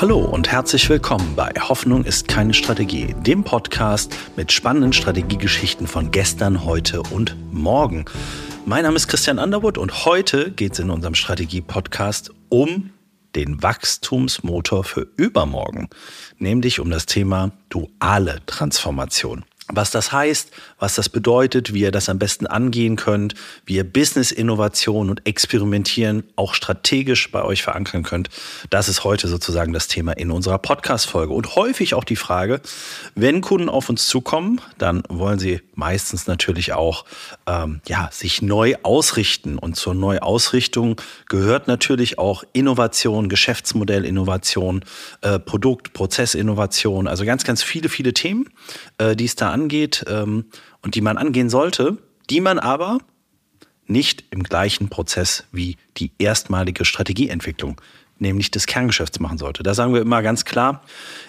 Hallo und herzlich willkommen bei Hoffnung ist keine Strategie, dem Podcast mit spannenden Strategiegeschichten von gestern, heute und morgen. Mein Name ist Christian Underwood und heute geht es in unserem Strategie-Podcast um den Wachstumsmotor für übermorgen, nämlich um das Thema duale Transformation was das heißt, was das bedeutet, wie ihr das am besten angehen könnt, wie ihr Business-Innovation und Experimentieren auch strategisch bei euch verankern könnt. Das ist heute sozusagen das Thema in unserer Podcast-Folge. Und häufig auch die Frage, wenn Kunden auf uns zukommen, dann wollen sie meistens natürlich auch ähm, ja, sich neu ausrichten. Und zur Neuausrichtung gehört natürlich auch Innovation, Geschäftsmodellinnovation, äh, Produkt, Prozessinnovation, also ganz, ganz viele, viele Themen, äh, die es da angeht ähm, und die man angehen sollte, die man aber nicht im gleichen Prozess wie die erstmalige Strategieentwicklung, nämlich des Kerngeschäfts machen sollte. Da sagen wir immer ganz klar,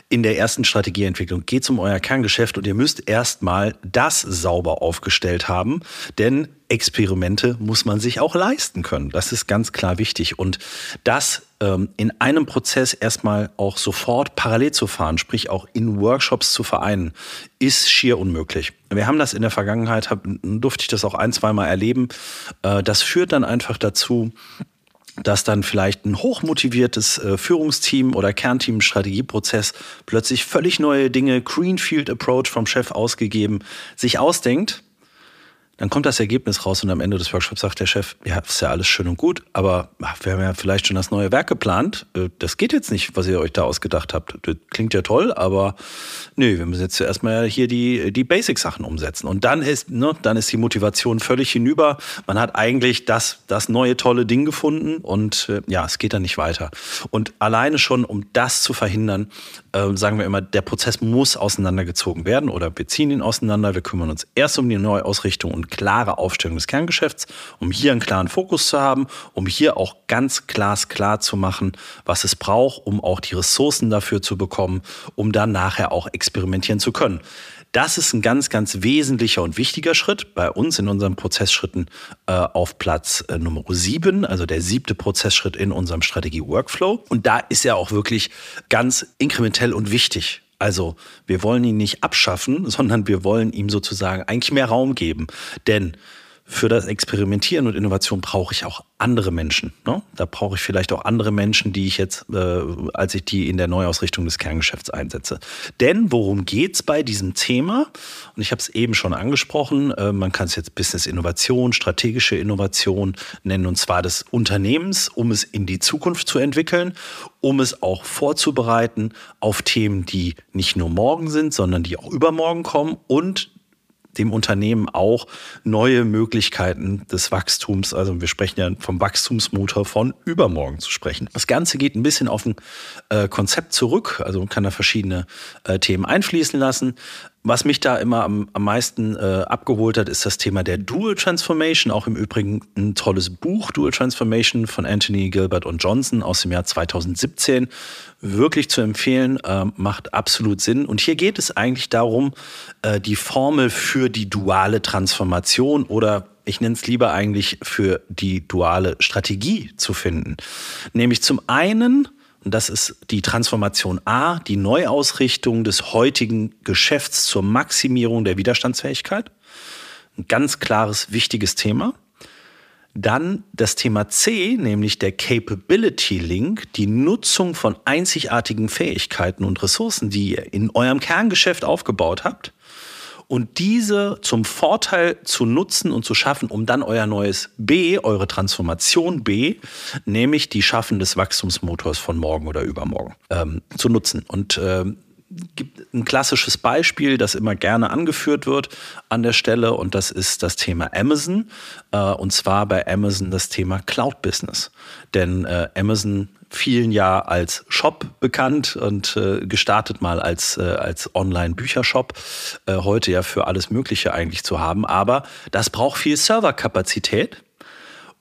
in der ersten Strategieentwicklung geht es um euer Kerngeschäft und ihr müsst erstmal das sauber aufgestellt haben, denn Experimente muss man sich auch leisten können. Das ist ganz klar wichtig. Und das ähm, in einem Prozess erstmal auch sofort parallel zu fahren, sprich auch in Workshops zu vereinen, ist schier unmöglich. Wir haben das in der Vergangenheit, hab, durfte ich das auch ein, zweimal erleben. Äh, das führt dann einfach dazu, dass dann vielleicht ein hochmotiviertes äh, Führungsteam oder Kernteam Strategieprozess plötzlich völlig neue Dinge, Greenfield Approach vom Chef ausgegeben, sich ausdenkt dann kommt das Ergebnis raus und am Ende des Workshops sagt der Chef, ja, ist ja alles schön und gut, aber wir haben ja vielleicht schon das neue Werk geplant. Äh, das geht jetzt nicht, was ihr euch da ausgedacht habt. Das klingt ja toll, aber nö, wir müssen jetzt zuerst mal hier die, die Basic-Sachen umsetzen. Und dann ist, ne, dann ist die Motivation völlig hinüber. Man hat eigentlich das, das neue tolle Ding gefunden und äh, ja, es geht dann nicht weiter. Und alleine schon, um das zu verhindern, äh, sagen wir immer, der Prozess muss auseinandergezogen werden oder wir ziehen ihn auseinander. Wir kümmern uns erst um die Neuausrichtung und klare Aufstellung des Kerngeschäfts, um hier einen klaren Fokus zu haben, um hier auch ganz glasklar zu machen, was es braucht, um auch die Ressourcen dafür zu bekommen, um dann nachher auch experimentieren zu können. Das ist ein ganz, ganz wesentlicher und wichtiger Schritt bei uns in unseren Prozessschritten äh, auf Platz äh, Nummer sieben, also der siebte Prozessschritt in unserem Strategie-Workflow. Und da ist er auch wirklich ganz inkrementell und wichtig. Also wir wollen ihn nicht abschaffen, sondern wir wollen ihm sozusagen eigentlich mehr Raum geben. Denn für das Experimentieren und Innovation brauche ich auch andere Menschen. Ne? Da brauche ich vielleicht auch andere Menschen, die ich jetzt, äh, als ich die in der Neuausrichtung des Kerngeschäfts einsetze. Denn worum geht es bei diesem Thema? Und ich habe es eben schon angesprochen, äh, man kann es jetzt Business Innovation, strategische Innovation nennen, und zwar des Unternehmens, um es in die Zukunft zu entwickeln, um es auch vorzubereiten auf Themen, die nicht nur morgen sind, sondern die auch übermorgen kommen und dem Unternehmen auch neue Möglichkeiten des Wachstums, also wir sprechen ja vom Wachstumsmotor von übermorgen zu sprechen. Das Ganze geht ein bisschen auf ein äh, Konzept zurück, also man kann da verschiedene äh, Themen einfließen lassen. Was mich da immer am, am meisten äh, abgeholt hat, ist das Thema der Dual Transformation. Auch im Übrigen ein tolles Buch, Dual Transformation von Anthony Gilbert und Johnson aus dem Jahr 2017. Wirklich zu empfehlen, äh, macht absolut Sinn. Und hier geht es eigentlich darum, äh, die Formel für die duale Transformation oder ich nenne es lieber eigentlich für die duale Strategie zu finden. Nämlich zum einen und das ist die Transformation A, die Neuausrichtung des heutigen Geschäfts zur Maximierung der Widerstandsfähigkeit. Ein ganz klares, wichtiges Thema. Dann das Thema C, nämlich der Capability Link, die Nutzung von einzigartigen Fähigkeiten und Ressourcen, die ihr in eurem Kerngeschäft aufgebaut habt und diese zum Vorteil zu nutzen und zu schaffen, um dann euer neues B, eure Transformation B, nämlich die Schaffen des Wachstumsmotors von morgen oder übermorgen, ähm, zu nutzen. Und ähm, gibt ein klassisches Beispiel, das immer gerne angeführt wird an der Stelle und das ist das Thema Amazon äh, und zwar bei Amazon das Thema Cloud Business. Denn äh, Amazon vielen ja als Shop bekannt und äh, gestartet mal als, äh, als Online-Büchershop. Äh, heute ja für alles Mögliche eigentlich zu haben. Aber das braucht viel Serverkapazität.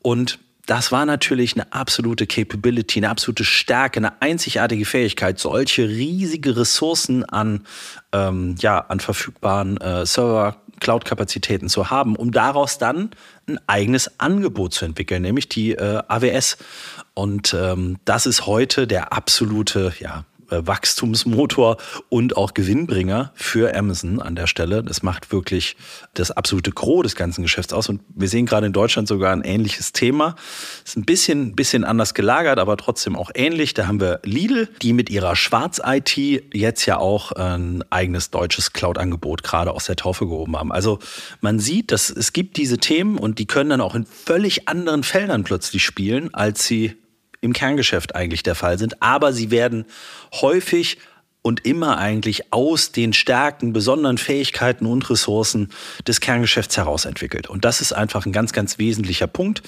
Und das war natürlich eine absolute Capability, eine absolute Stärke, eine einzigartige Fähigkeit, solche riesige Ressourcen an, ähm, ja, an verfügbaren äh, Server Cloud-Kapazitäten zu haben, um daraus dann ein eigenes Angebot zu entwickeln, nämlich die äh, AWS. Und ähm, das ist heute der absolute, ja, Wachstumsmotor und auch Gewinnbringer für Amazon an der Stelle. Das macht wirklich das absolute Gros des ganzen Geschäfts aus. Und wir sehen gerade in Deutschland sogar ein ähnliches Thema. Ist ein bisschen, bisschen anders gelagert, aber trotzdem auch ähnlich. Da haben wir Lidl, die mit ihrer Schwarz-IT jetzt ja auch ein eigenes deutsches Cloud-Angebot gerade aus der Taufe gehoben haben. Also man sieht, dass es gibt diese Themen und die können dann auch in völlig anderen Feldern plötzlich spielen, als sie im Kerngeschäft eigentlich der Fall sind. Aber sie werden häufig und immer eigentlich aus den Stärken, besonderen Fähigkeiten und Ressourcen des Kerngeschäfts heraus entwickelt. Und das ist einfach ein ganz, ganz wesentlicher Punkt,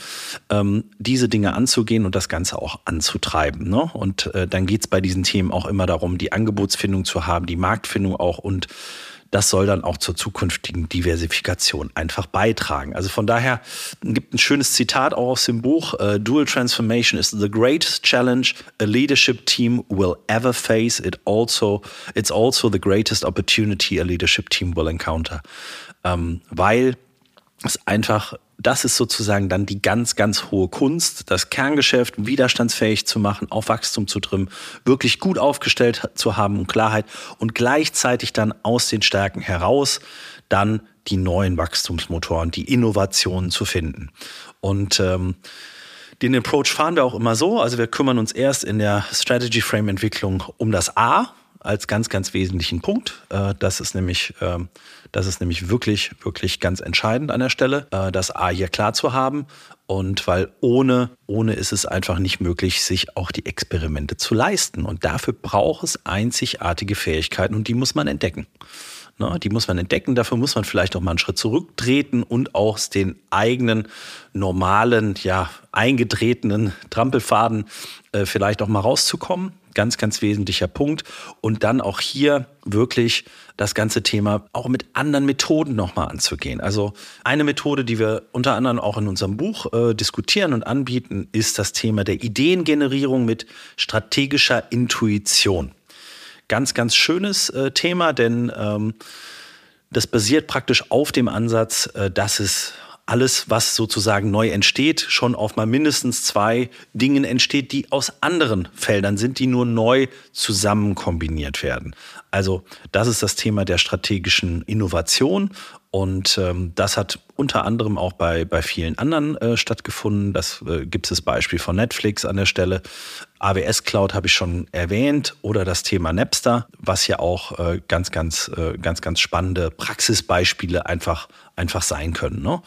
ähm, diese Dinge anzugehen und das Ganze auch anzutreiben. Ne? Und äh, dann geht es bei diesen Themen auch immer darum, die Angebotsfindung zu haben, die Marktfindung auch und das soll dann auch zur zukünftigen Diversifikation einfach beitragen. Also von daher gibt ein schönes Zitat auch aus dem Buch. Uh, Dual Transformation is the greatest challenge a leadership team will ever face. It also, it's also the greatest opportunity a leadership team will encounter. Ähm, weil es einfach das ist sozusagen dann die ganz, ganz hohe Kunst, das Kerngeschäft widerstandsfähig zu machen, auf Wachstum zu trimmen, wirklich gut aufgestellt zu haben und Klarheit und gleichzeitig dann aus den Stärken heraus dann die neuen Wachstumsmotoren, die Innovationen zu finden. Und ähm, den Approach fahren wir auch immer so. Also wir kümmern uns erst in der Strategy Frame Entwicklung um das A als ganz, ganz wesentlichen Punkt. Äh, das ist nämlich ähm, das ist nämlich wirklich, wirklich ganz entscheidend an der Stelle, äh, das A hier klar zu haben. Und weil ohne, ohne ist es einfach nicht möglich, sich auch die Experimente zu leisten. Und dafür braucht es einzigartige Fähigkeiten und die muss man entdecken. Ne, die muss man entdecken, dafür muss man vielleicht auch mal einen Schritt zurücktreten und aus den eigenen normalen, ja, eingetretenen Trampelfaden äh, vielleicht auch mal rauszukommen Ganz, ganz wesentlicher Punkt. Und dann auch hier wirklich das ganze Thema auch mit anderen Methoden nochmal anzugehen. Also eine Methode, die wir unter anderem auch in unserem Buch äh, diskutieren und anbieten, ist das Thema der Ideengenerierung mit strategischer Intuition. Ganz, ganz schönes äh, Thema, denn ähm, das basiert praktisch auf dem Ansatz, äh, dass es alles, was sozusagen neu entsteht, schon auf mal mindestens zwei Dingen entsteht, die aus anderen Feldern sind, die nur neu zusammen kombiniert werden. Also das ist das Thema der strategischen Innovation und ähm, das hat unter anderem auch bei, bei vielen anderen äh, stattgefunden. Das äh, gibt es das Beispiel von Netflix an der Stelle. AWS Cloud habe ich schon erwähnt oder das Thema Napster, was ja auch äh, ganz, ganz, äh, ganz, ganz spannende Praxisbeispiele einfach, einfach sein können. Ne?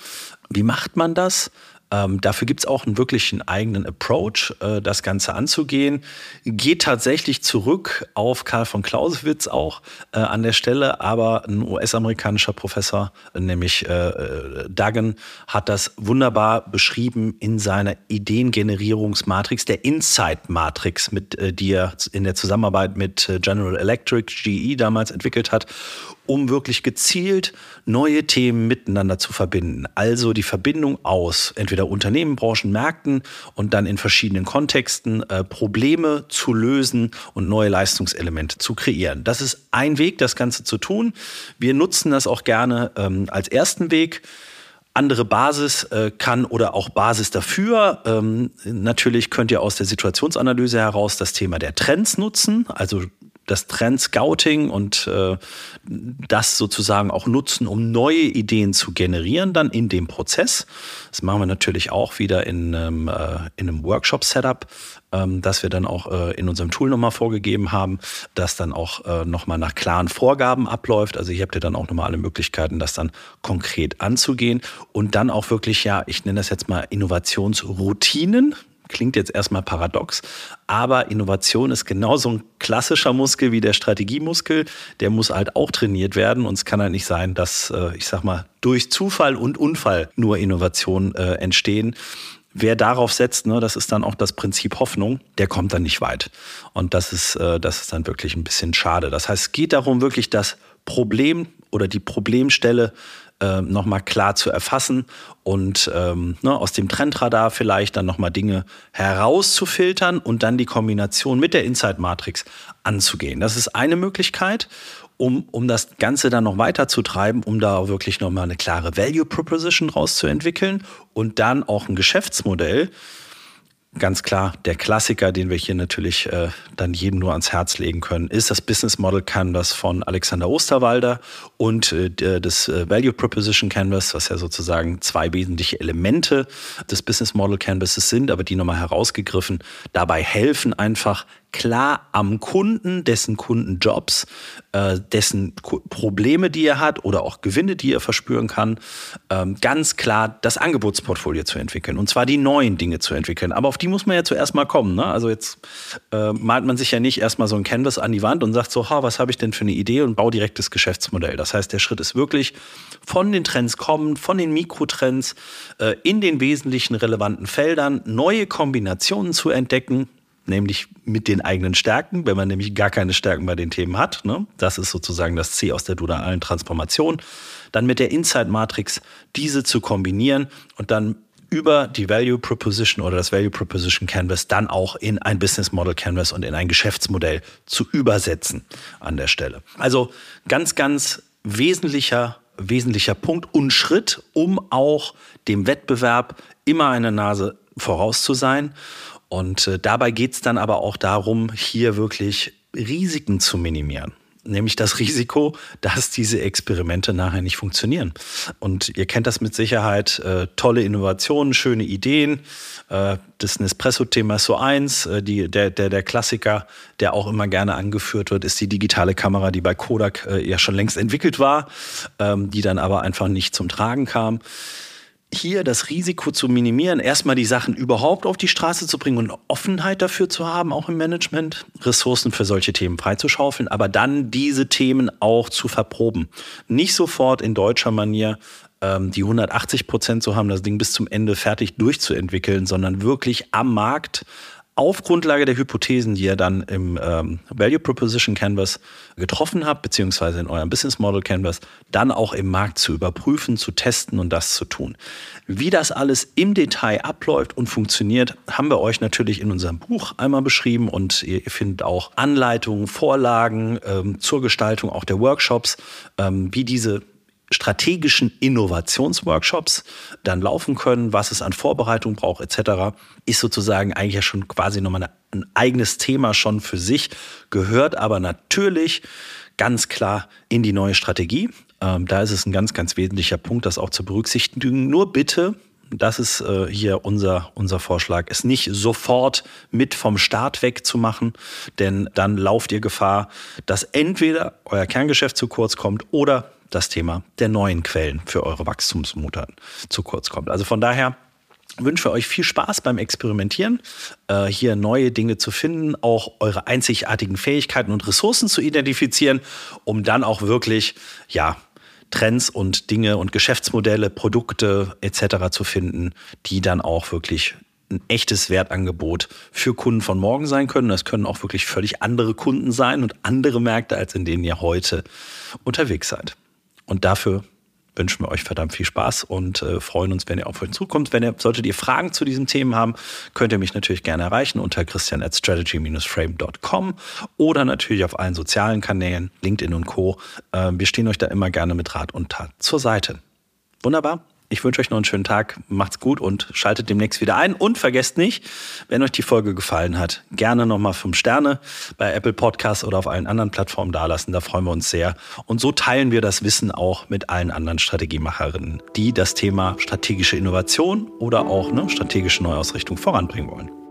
Wie macht man das? Ähm, dafür gibt es auch einen wirklichen eigenen Approach, äh, das Ganze anzugehen. Geht tatsächlich zurück auf Karl von Clausewitz auch äh, an der Stelle, aber ein US-amerikanischer Professor, nämlich äh, äh, Duggan, hat das wunderbar beschrieben in seiner Ideengenerierungsmatrix, der Insight-Matrix, mit, äh, die er in der Zusammenarbeit mit äh, General Electric, GE damals entwickelt hat um wirklich gezielt neue Themen miteinander zu verbinden. Also die Verbindung aus entweder Unternehmen, Branchen, Märkten und dann in verschiedenen Kontexten äh, Probleme zu lösen und neue Leistungselemente zu kreieren. Das ist ein Weg, das Ganze zu tun. Wir nutzen das auch gerne ähm, als ersten Weg andere Basis äh, kann oder auch Basis dafür. Ähm, natürlich könnt ihr aus der Situationsanalyse heraus das Thema der Trends nutzen, also das Trend-Scouting und äh, das sozusagen auch nutzen, um neue Ideen zu generieren, dann in dem Prozess. Das machen wir natürlich auch wieder in, ähm, äh, in einem Workshop-Setup, ähm, das wir dann auch äh, in unserem Tool nochmal vorgegeben haben, das dann auch äh, nochmal nach klaren Vorgaben abläuft. Also hier habt ihr dann auch nochmal alle Möglichkeiten, das dann konkret anzugehen und dann auch wirklich, ja, ich nenne das jetzt mal Innovationsroutinen Klingt jetzt erstmal paradox, aber Innovation ist genauso ein klassischer Muskel wie der Strategiemuskel. Der muss halt auch trainiert werden und es kann halt nicht sein, dass, äh, ich sag mal, durch Zufall und Unfall nur Innovationen äh, entstehen. Wer darauf setzt, ne, das ist dann auch das Prinzip Hoffnung, der kommt dann nicht weit. Und das ist, äh, das ist dann wirklich ein bisschen schade. Das heißt, es geht darum, wirklich das Problem oder die Problemstelle äh, nochmal klar zu erfassen und ähm, ne, aus dem Trendradar vielleicht dann nochmal Dinge herauszufiltern und dann die Kombination mit der Insight-Matrix anzugehen. Das ist eine Möglichkeit, um, um das Ganze dann noch weiter zu treiben, um da wirklich nochmal eine klare Value Proposition rauszuentwickeln und dann auch ein Geschäftsmodell, ganz klar der Klassiker, den wir hier natürlich äh, dann jedem nur ans Herz legen können, ist das Business Model Canvas von Alexander Osterwalder und äh, das äh, Value Proposition Canvas, was ja sozusagen zwei wesentliche Elemente des Business Model Canvases sind, aber die nochmal herausgegriffen, dabei helfen einfach klar am Kunden, dessen Kundenjobs, äh, dessen Probleme, die er hat oder auch Gewinne, die er verspüren kann, ähm, ganz klar das Angebotsportfolio zu entwickeln und zwar die neuen Dinge zu entwickeln. Aber auf die muss man ja zuerst mal kommen. Ne? Also jetzt äh, malt man sich ja nicht erstmal so ein Canvas an die Wand und sagt so, ha, was habe ich denn für eine Idee und baue direkt das Geschäftsmodell. Das heißt, der Schritt ist wirklich von den Trends kommen, von den Mikrotrends äh, in den wesentlichen relevanten Feldern neue Kombinationen zu entdecken, nämlich mit den eigenen Stärken, wenn man nämlich gar keine Stärken bei den Themen hat. Ne? Das ist sozusagen das C aus der dualen Transformation. Dann mit der Insight Matrix diese zu kombinieren und dann über die Value Proposition oder das Value Proposition Canvas dann auch in ein Business Model Canvas und in ein Geschäftsmodell zu übersetzen an der Stelle. Also ganz, ganz wesentlicher, wesentlicher Punkt und Schritt, um auch dem Wettbewerb immer eine Nase voraus zu sein. Und äh, dabei geht es dann aber auch darum, hier wirklich Risiken zu minimieren nämlich das Risiko, dass diese Experimente nachher nicht funktionieren. Und ihr kennt das mit Sicherheit, äh, tolle Innovationen, schöne Ideen. Äh, das Nespresso-Thema ist so eins. Äh, die, der, der, der Klassiker, der auch immer gerne angeführt wird, ist die digitale Kamera, die bei Kodak äh, ja schon längst entwickelt war, ähm, die dann aber einfach nicht zum Tragen kam hier das Risiko zu minimieren, erstmal die Sachen überhaupt auf die Straße zu bringen und Offenheit dafür zu haben, auch im Management, Ressourcen für solche Themen freizuschaufeln, aber dann diese Themen auch zu verproben. Nicht sofort in deutscher Manier ähm, die 180 Prozent zu haben, das Ding bis zum Ende fertig durchzuentwickeln, sondern wirklich am Markt auf Grundlage der Hypothesen, die ihr dann im ähm, Value Proposition Canvas getroffen habt, beziehungsweise in eurem Business Model Canvas, dann auch im Markt zu überprüfen, zu testen und das zu tun. Wie das alles im Detail abläuft und funktioniert, haben wir euch natürlich in unserem Buch einmal beschrieben und ihr, findet auch Anleitungen, Vorlagen ähm, zur Gestaltung auch der Workshops, ähm, wie diese strategischen Innovationsworkshops dann laufen können, was es an Vorbereitung braucht etc., ist sozusagen eigentlich ja schon quasi nochmal ein eigenes Thema schon für sich, gehört aber natürlich ganz klar in die neue Strategie. Ähm, da ist es ein ganz, ganz wesentlicher Punkt, das auch zu berücksichtigen. Nur bitte, das ist äh, hier unser, unser Vorschlag, es nicht sofort mit vom Start weg zu machen, denn dann lauft ihr Gefahr, dass entweder euer Kerngeschäft zu kurz kommt oder das Thema der neuen Quellen für eure Wachstumsmutter zu kurz kommt. Also von daher wünsche euch viel Spaß beim Experimentieren, äh, hier neue Dinge zu finden, auch eure einzigartigen Fähigkeiten und Ressourcen zu identifizieren, um dann auch wirklich, ja, Trends und Dinge und Geschäftsmodelle, Produkte etc. zu finden, die dann auch wirklich ein echtes Wertangebot für Kunden von morgen sein können. Das können auch wirklich völlig andere Kunden sein und andere Märkte, als in denen ihr heute unterwegs seid. Und dafür wünschen wir euch verdammt viel Spaß und äh, freuen uns, wenn ihr auf euch zukommt. Wenn ihr, solltet ihr Fragen zu diesen Themen haben, könnt ihr mich natürlich gerne erreichen unter christian at strategy-frame.com oder natürlich auf allen sozialen Kanälen, LinkedIn und Co. Äh, wir stehen euch da immer gerne mit Rat und Tat zur Seite. Wunderbar. Ich wünsche euch noch einen schönen Tag, macht's gut und schaltet demnächst wieder ein. Und vergesst nicht, wenn euch die Folge gefallen hat, gerne nochmal fünf Sterne bei Apple Podcasts oder auf allen anderen Plattformen dalassen. Da freuen wir uns sehr. Und so teilen wir das Wissen auch mit allen anderen Strategiemacherinnen, die das Thema strategische Innovation oder auch eine strategische Neuausrichtung voranbringen wollen.